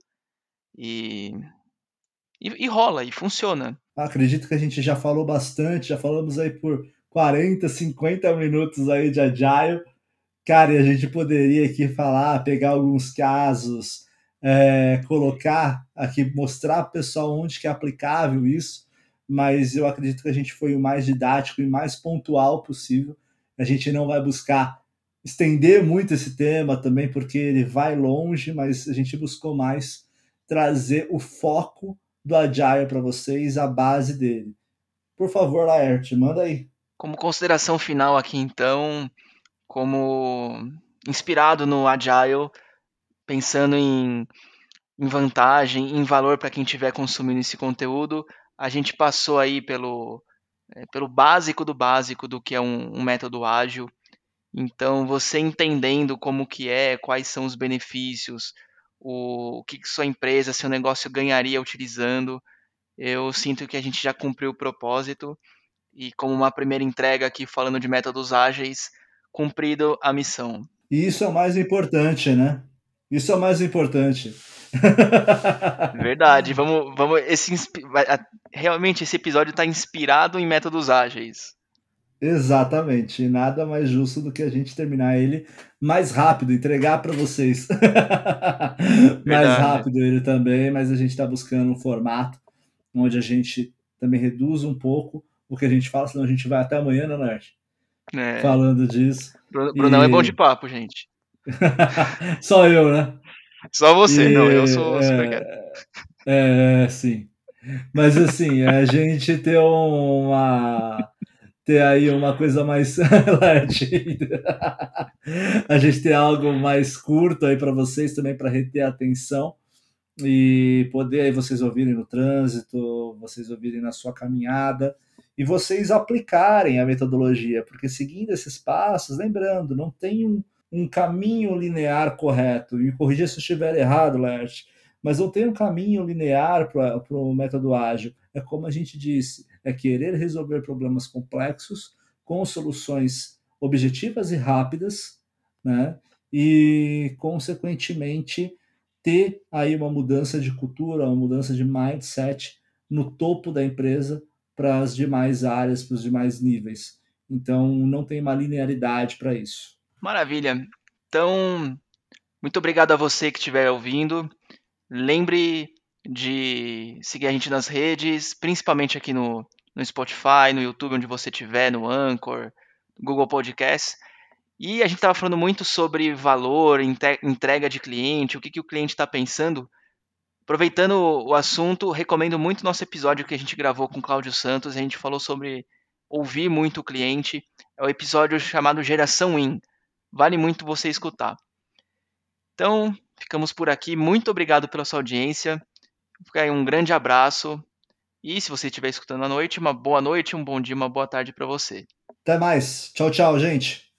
e, e, e rola, e funciona. Acredito que a gente já falou bastante, já falamos aí por 40, 50 minutos aí de Agile. Cara, e a gente poderia aqui falar, pegar alguns casos, é, colocar aqui, mostrar para o pessoal onde que é aplicável isso, mas eu acredito que a gente foi o mais didático e mais pontual possível. A gente não vai buscar estender muito esse tema também, porque ele vai longe, mas a gente buscou mais trazer o foco do Agile para vocês, a base dele. Por favor, Laerte, manda aí. Como consideração final aqui, então, como inspirado no Agile, pensando em, em vantagem, em valor para quem estiver consumindo esse conteúdo, a gente passou aí pelo, é, pelo básico do básico do que é um, um método ágil, então, você entendendo como que é, quais são os benefícios, o, o que, que sua empresa, seu negócio ganharia utilizando, eu sinto que a gente já cumpriu o propósito e como uma primeira entrega aqui falando de métodos ágeis, cumprido a missão. E isso é o mais importante, né? Isso é o mais importante. Verdade. Vamos, vamos. Esse, realmente esse episódio está inspirado em métodos ágeis. Exatamente. Nada mais justo do que a gente terminar ele mais rápido, entregar para vocês. mais rápido ele também, mas a gente está buscando um formato onde a gente também reduz um pouco o que a gente fala, senão a gente vai até amanhã, né, Nerd? É. Falando disso. Brunão e... é bom de papo, gente. Só eu, né? Só você, e... não, eu sou é... super É, sim. Mas assim, a gente tem uma ter aí uma coisa mais a gente ter algo mais curto aí para vocês também para reter a atenção e poder aí vocês ouvirem no trânsito, vocês ouvirem na sua caminhada e vocês aplicarem a metodologia, porque seguindo esses passos, lembrando, não tem um, um caminho linear correto. Me corrija se eu estiver errado, Lert, mas não tem um caminho linear para o método ágil. É como a gente disse, é querer resolver problemas complexos com soluções objetivas e rápidas, né? E, consequentemente, ter aí uma mudança de cultura, uma mudança de mindset no topo da empresa para as demais áreas, para os demais níveis. Então, não tem uma linearidade para isso. Maravilha. Então, muito obrigado a você que estiver ouvindo. Lembre de seguir a gente nas redes, principalmente aqui no, no Spotify, no YouTube, onde você estiver, no Anchor, Google Podcast. E a gente estava falando muito sobre valor, entrega de cliente, o que, que o cliente está pensando. Aproveitando o assunto, recomendo muito nosso episódio que a gente gravou com Cláudio Santos. A gente falou sobre ouvir muito o cliente. É o episódio chamado Geração In. Vale muito você escutar. Então, ficamos por aqui. Muito obrigado pela sua audiência. Um grande abraço. E se você estiver escutando à noite, uma boa noite, um bom dia, uma boa tarde para você. Até mais. Tchau, tchau, gente.